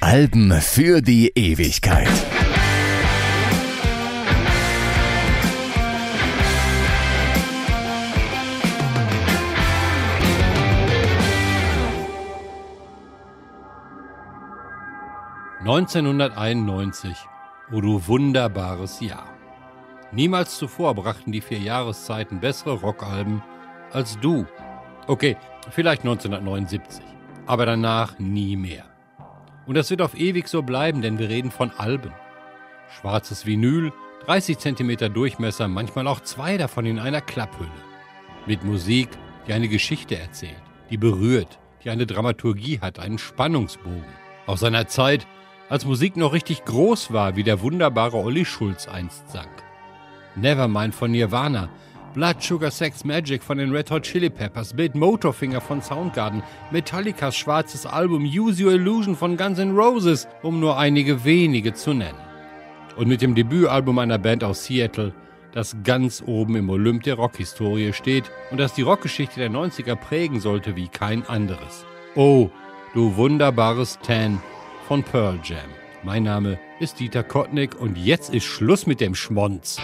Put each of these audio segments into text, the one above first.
Alben für die Ewigkeit. »1991, oh du wunderbares Jahr. Niemals zuvor brachten die vier Jahreszeiten bessere Rockalben als du. Okay, vielleicht 1979, aber danach nie mehr. Und das wird auf ewig so bleiben, denn wir reden von Alben. Schwarzes Vinyl, 30 cm Durchmesser, manchmal auch zwei davon in einer Klapphülle. Mit Musik, die eine Geschichte erzählt, die berührt, die eine Dramaturgie hat, einen Spannungsbogen. Aus seiner Zeit, als Musik noch richtig groß war, wie der wunderbare Olli Schulz einst sang. Nevermind von Nirvana, Blood Sugar Sex Magic von den Red Hot Chili Peppers, Bild Motorfinger von Soundgarden, Metallicas schwarzes Album Use Your Illusion von Guns N' Roses, um nur einige wenige zu nennen. Und mit dem Debütalbum einer Band aus Seattle, das ganz oben im Olymp der Rockhistorie steht und das die Rockgeschichte der 90er prägen sollte wie kein anderes. Oh, du wunderbares Tan von Pearl Jam. Mein Name ist Dieter Kottnick und jetzt ist Schluss mit dem Schmonz.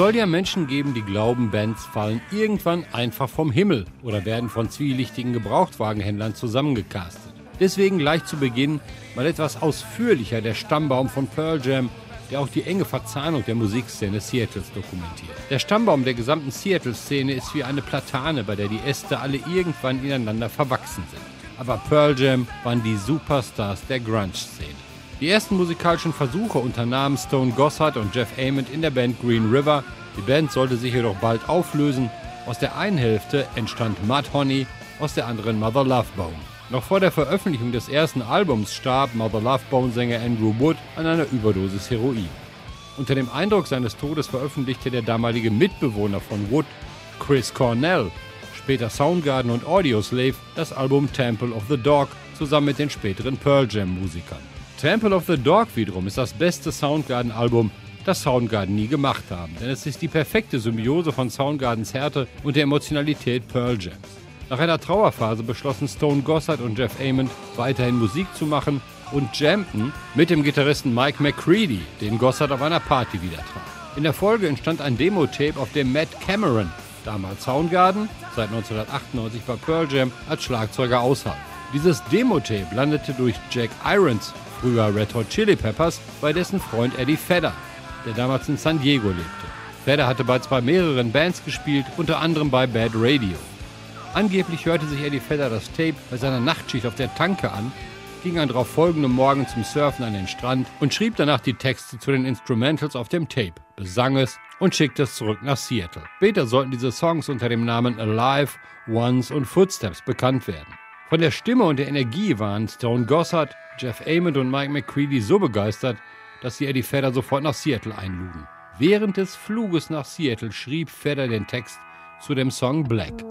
Soll ja Menschen geben, die glauben, Bands fallen irgendwann einfach vom Himmel oder werden von zwielichtigen Gebrauchtwagenhändlern zusammengecastet. Deswegen gleich zu Beginn mal etwas ausführlicher der Stammbaum von Pearl Jam, der auch die enge Verzahnung der Musikszene Seattles dokumentiert. Der Stammbaum der gesamten Seattle-Szene ist wie eine Platane, bei der die Äste alle irgendwann ineinander verwachsen sind. Aber Pearl Jam waren die Superstars der Grunge-Szene. Die ersten musikalischen Versuche unternahmen Stone Gossard und Jeff Ament in der Band Green River. Die Band sollte sich jedoch bald auflösen. Aus der einen Hälfte entstand Mud Honey, aus der anderen Mother Love Bone. Noch vor der Veröffentlichung des ersten Albums starb Mother Love Bone Sänger Andrew Wood an einer Überdosis Heroin. Unter dem Eindruck seines Todes veröffentlichte der damalige Mitbewohner von Wood, Chris Cornell, später Soundgarden und Audioslave, das Album Temple of the Dog zusammen mit den späteren Pearl Jam Musikern. Temple of the Dog wiederum ist das beste Soundgarden-Album, das Soundgarden nie gemacht haben, denn es ist die perfekte Symbiose von Soundgardens Härte und der Emotionalität Pearl Jams. Nach einer Trauerphase beschlossen Stone Gossard und Jeff Ament weiterhin Musik zu machen und jammten mit dem Gitarristen Mike McCready, den Gossard auf einer Party wieder traf. In der Folge entstand ein Demo-Tape, auf dem Matt Cameron, damals Soundgarden, seit 1998 bei Pearl Jam, als Schlagzeuger aushalf. Dieses Demo-Tape landete durch Jack Irons früher Red Hot Chili Peppers, bei dessen Freund Eddie Vedder, der damals in San Diego lebte. Vedder hatte bereits bei mehreren Bands gespielt, unter anderem bei Bad Radio. Angeblich hörte sich Eddie Vedder das Tape bei seiner Nachtschicht auf der Tanke an, ging an darauf folgenden Morgen zum Surfen an den Strand und schrieb danach die Texte zu den Instrumentals auf dem Tape, besang es und schickte es zurück nach Seattle. Später sollten diese Songs unter dem Namen Alive, Once und Footsteps bekannt werden. Von der Stimme und der Energie waren Stone Gossard, Jeff Ament und Mike McCready so begeistert, dass sie Eddie Vedder sofort nach Seattle einluden. Während des Fluges nach Seattle schrieb Vedder den Text zu dem Song Black.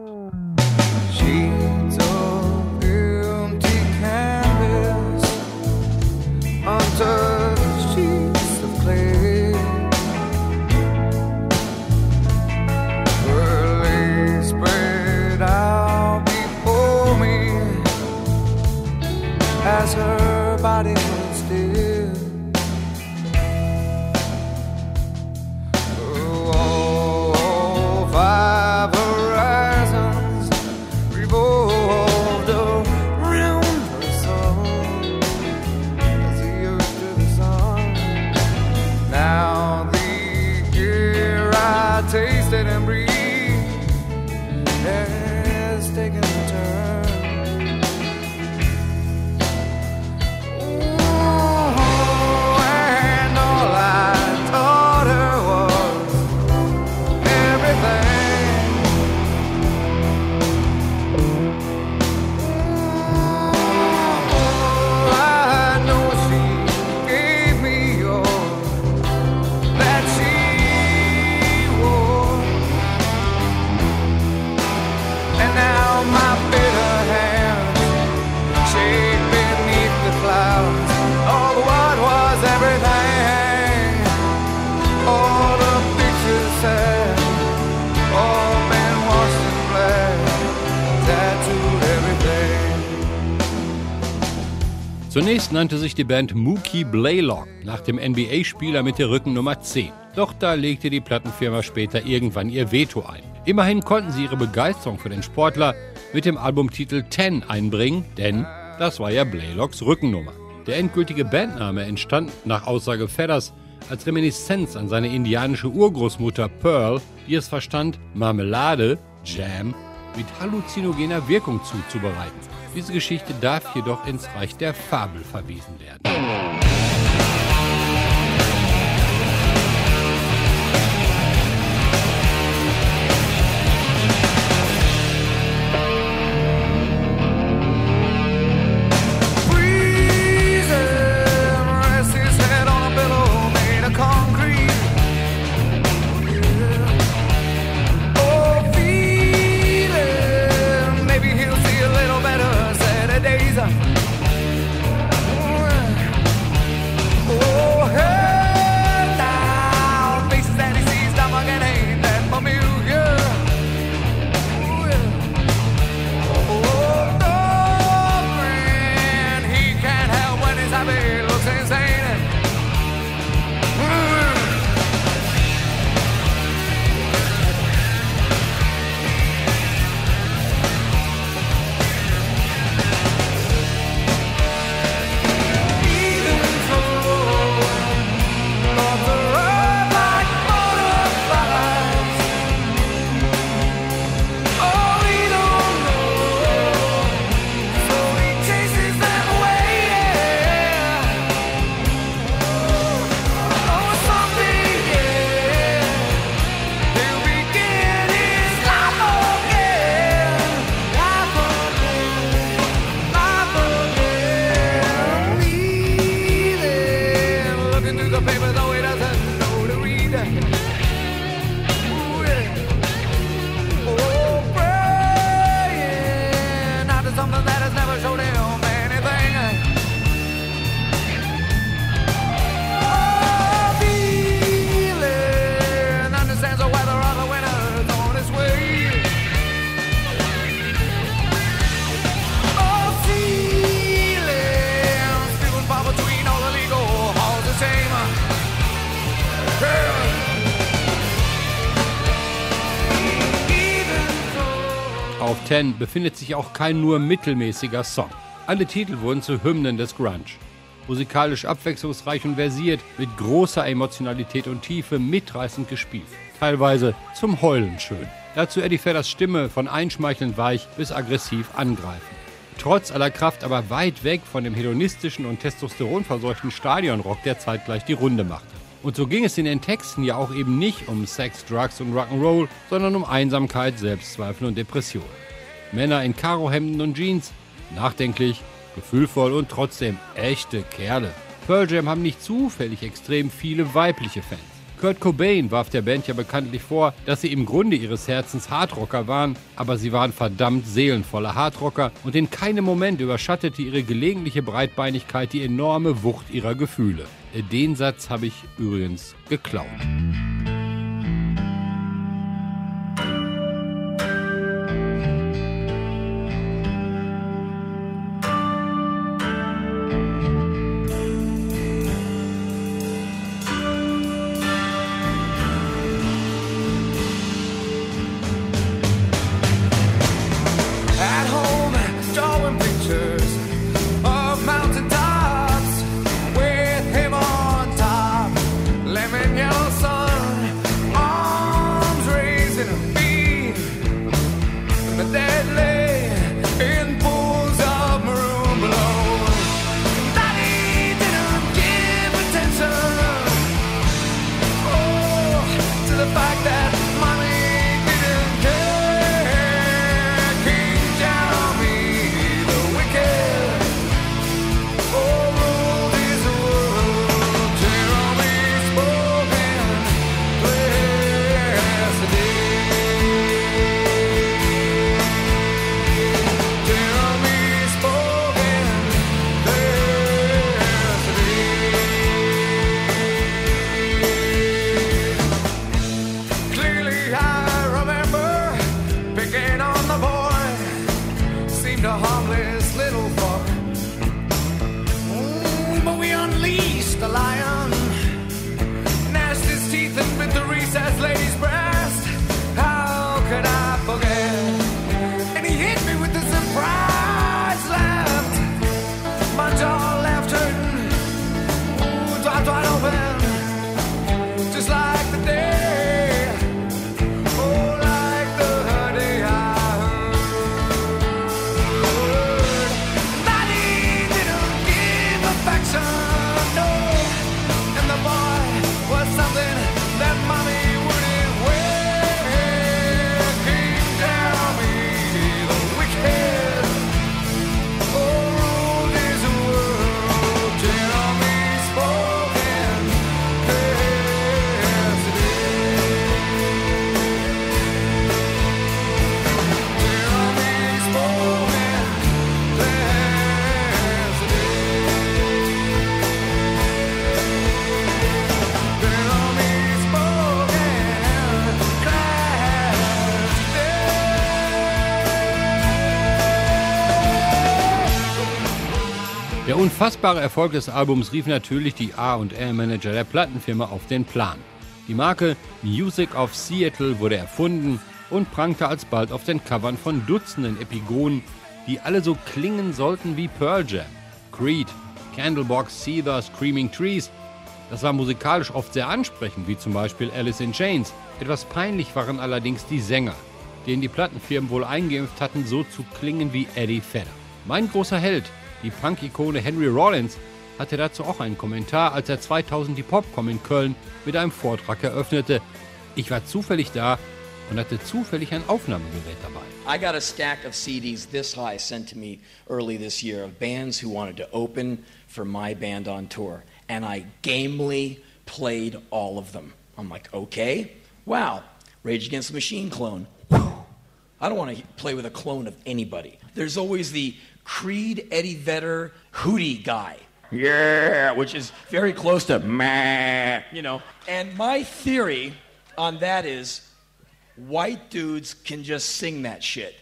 Zunächst nannte sich die Band Mookie Blaylock nach dem NBA-Spieler mit der Rückennummer 10. Doch da legte die Plattenfirma später irgendwann ihr Veto ein. Immerhin konnten sie ihre Begeisterung für den Sportler mit dem Albumtitel 10 einbringen, denn das war ja Blaylocks Rückennummer. Der endgültige Bandname entstand nach Aussage Fedders als Reminiszenz an seine indianische Urgroßmutter Pearl, die es verstand, Marmelade, Jam, mit halluzinogener Wirkung zuzubereiten. Diese Geschichte darf jedoch ins Reich der Fabel verwiesen werden. Auf Ten befindet sich auch kein nur mittelmäßiger Song. Alle Titel wurden zu Hymnen des Grunge. Musikalisch abwechslungsreich und versiert, mit großer Emotionalität und Tiefe mitreißend gespielt. Teilweise zum Heulen schön. Dazu Eddie Fedders Stimme von einschmeichelnd weich bis aggressiv angreifen. Trotz aller Kraft aber weit weg von dem hedonistischen und testosteronverseuchten Stadionrock, der zeitgleich die Runde machte. Und so ging es in den Texten ja auch eben nicht um Sex, Drugs und Rock'n'Roll, sondern um Einsamkeit, Selbstzweifel und Depression. Männer in Karohemden und Jeans, nachdenklich, gefühlvoll und trotzdem echte Kerle. Pearl Jam haben nicht zufällig extrem viele weibliche Fans. Kurt Cobain warf der Band ja bekanntlich vor, dass sie im Grunde ihres Herzens Hardrocker waren, aber sie waren verdammt seelenvolle Hardrocker und in keinem Moment überschattete ihre gelegentliche Breitbeinigkeit die enorme Wucht ihrer Gefühle. Den Satz habe ich übrigens geklaut. Unfassbare Erfolg des Albums rief natürlich die A&R-Manager der Plattenfirma auf den Plan. Die Marke Music of Seattle wurde erfunden und prangte alsbald auf den Covern von Dutzenden Epigonen, die alle so klingen sollten wie Pearl Jam, Creed, Candlebox, Seether, Screaming Trees. Das war musikalisch oft sehr ansprechend, wie zum Beispiel Alice in Chains. Etwas peinlich waren allerdings die Sänger, denen die Plattenfirmen wohl eingeimpft hatten, so zu klingen wie Eddie Vedder. Mein großer Held, die Punk-Ikone Henry Rollins hatte dazu auch einen Kommentar, als er 2000 die Popcom in Köln mit einem Vortrag eröffnete. Ich war zufällig da und hatte zufällig ein Aufnahmegerät dabei. I got a stack of CDs this high sent to me early this year of bands who wanted to open for my band on tour. And I gamely played all of them. I'm like, okay, wow, Rage Against the Machine clone. I don't want to play with a clone of anybody. There's always the Creed Eddie Vedder hootie guy. Yeah, which is very close to meh, you know. And my theory on that is white dudes can just sing that shit.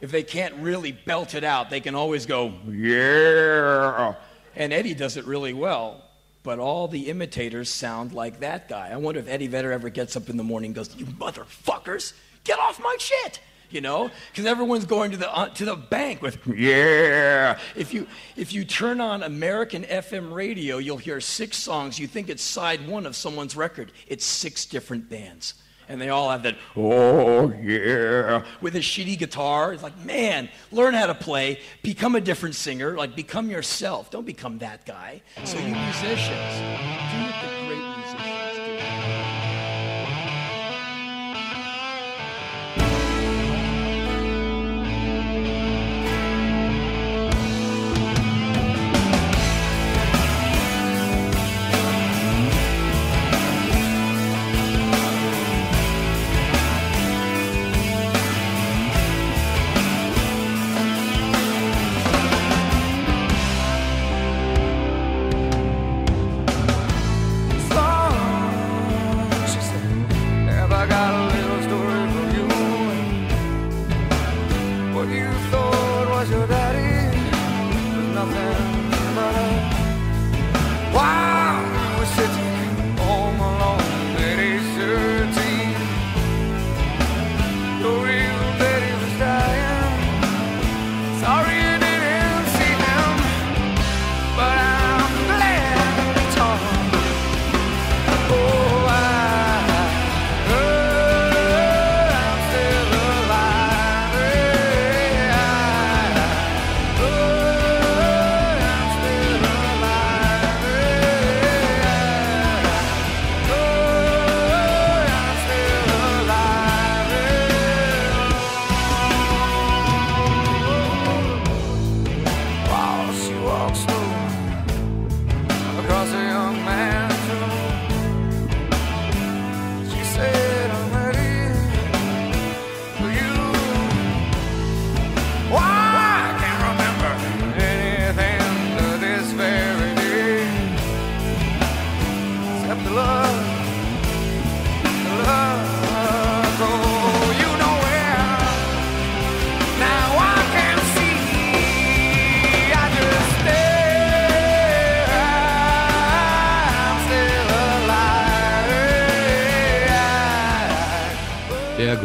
If they can't really belt it out, they can always go, yeah. And Eddie does it really well. But all the imitators sound like that guy. I wonder if Eddie Vedder ever gets up in the morning and goes, You motherfuckers, get off my shit you know, because everyone's going to the uh, to the bank with yeah. If you if you turn on American FM radio, you'll hear six songs. You think it's side one of someone's record. It's six different bands. And they all have that, oh yeah, with a shitty guitar. It's like, man, learn how to play, become a different singer, like become yourself. Don't become that guy. So you musicians,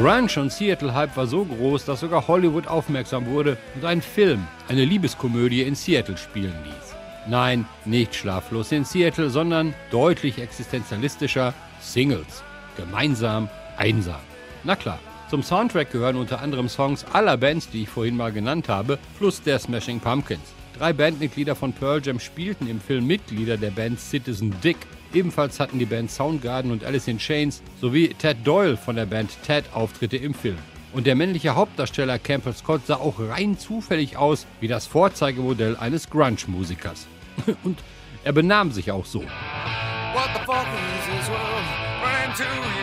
Grunge und Seattle-Hype war so groß, dass sogar Hollywood aufmerksam wurde und einen Film, eine Liebeskomödie in Seattle spielen ließ. Nein, nicht schlaflos in Seattle, sondern deutlich existenzialistischer Singles. Gemeinsam, einsam. Na klar, zum Soundtrack gehören unter anderem Songs aller Bands, die ich vorhin mal genannt habe, plus der Smashing Pumpkins. Drei Bandmitglieder von Pearl Jam spielten im Film Mitglieder der Band Citizen Dick. Ebenfalls hatten die Band Soundgarden und Alice in Chains sowie Ted Doyle von der Band Ted Auftritte im Film. Und der männliche Hauptdarsteller Campbell Scott sah auch rein zufällig aus wie das Vorzeigemodell eines Grunge-Musikers. und er benahm sich auch so. What the fuck is this world? Ran to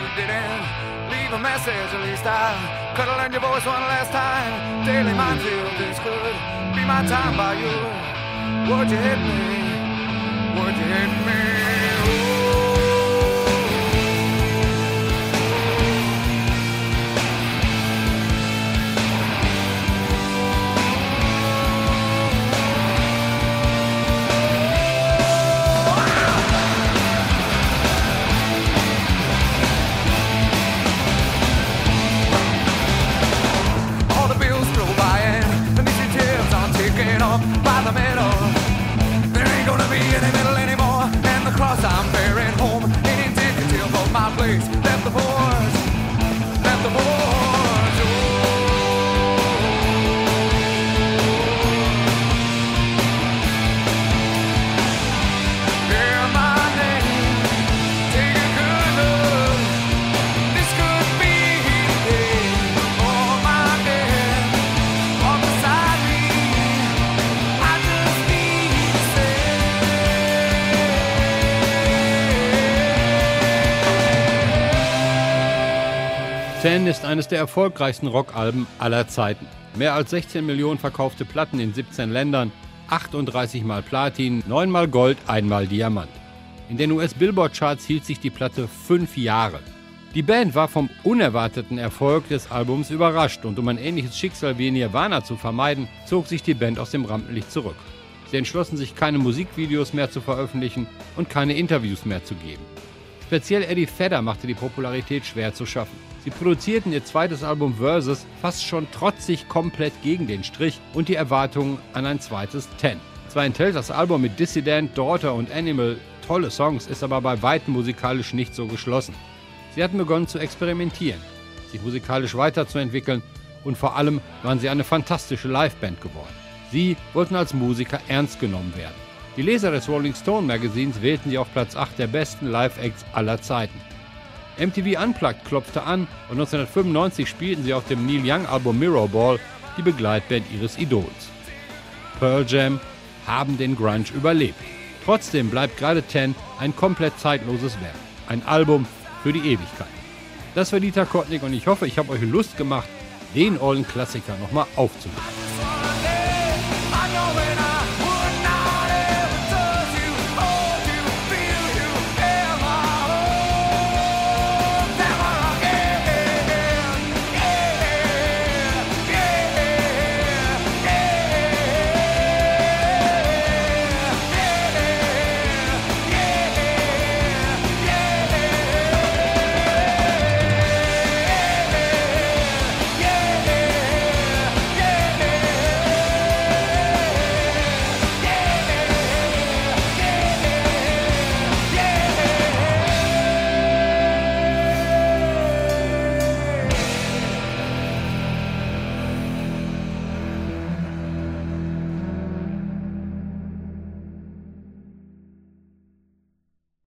Ten ist eines der erfolgreichsten Rockalben aller Zeiten. Mehr als 16 Millionen verkaufte Platten in 17 Ländern, 38 mal Platin, 9 mal Gold, 1 mal Diamant. In den US-Billboard-Charts hielt sich die Platte fünf Jahre. Die Band war vom unerwarteten Erfolg des Albums überrascht und um ein ähnliches Schicksal wie Nirvana zu vermeiden, zog sich die Band aus dem Rampenlicht zurück. Sie entschlossen sich, keine Musikvideos mehr zu veröffentlichen und keine Interviews mehr zu geben. Speziell Eddie Vedder machte die Popularität schwer zu schaffen. Sie produzierten ihr zweites Album Versus fast schon trotzig komplett gegen den Strich und die Erwartungen an ein zweites Ten. Zwar enthält das Album mit Dissident, Daughter und Animal tolle Songs, ist aber bei weitem musikalisch nicht so geschlossen. Sie hatten begonnen zu experimentieren, sich musikalisch weiterzuentwickeln und vor allem waren sie eine fantastische Liveband geworden. Sie wollten als Musiker ernst genommen werden. Die Leser des Rolling Stone Magazins wählten sie auf Platz 8 der besten Live-Acts aller Zeiten. MTV Unplugged klopfte an und 1995 spielten sie auf dem Neil Young Album Mirror Ball die Begleitband ihres Idols. Pearl Jam haben den Grunge überlebt. Trotzdem bleibt gerade Ten ein komplett zeitloses Werk. Ein Album für die Ewigkeit. Das war Dieter Kottnick und ich hoffe, ich habe euch Lust gemacht, den ollen Klassiker nochmal aufzunehmen.